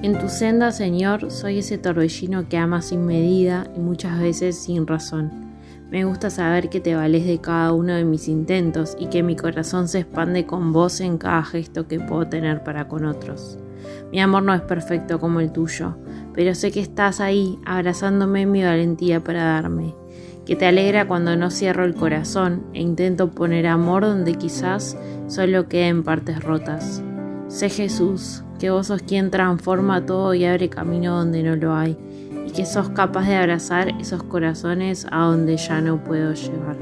En tu senda, Señor, soy ese torbellino que ama sin medida y muchas veces sin razón. Me gusta saber que te vales de cada uno de mis intentos y que mi corazón se expande con vos en cada gesto que puedo tener para con otros. Mi amor no es perfecto como el tuyo, pero sé que estás ahí abrazándome mi valentía para darme, que te alegra cuando no cierro el corazón e intento poner amor donde quizás solo queden partes rotas. Sé Jesús, que vos sos quien transforma todo y abre camino donde no lo hay, y que sos capaz de abrazar esos corazones a donde ya no puedo llevar.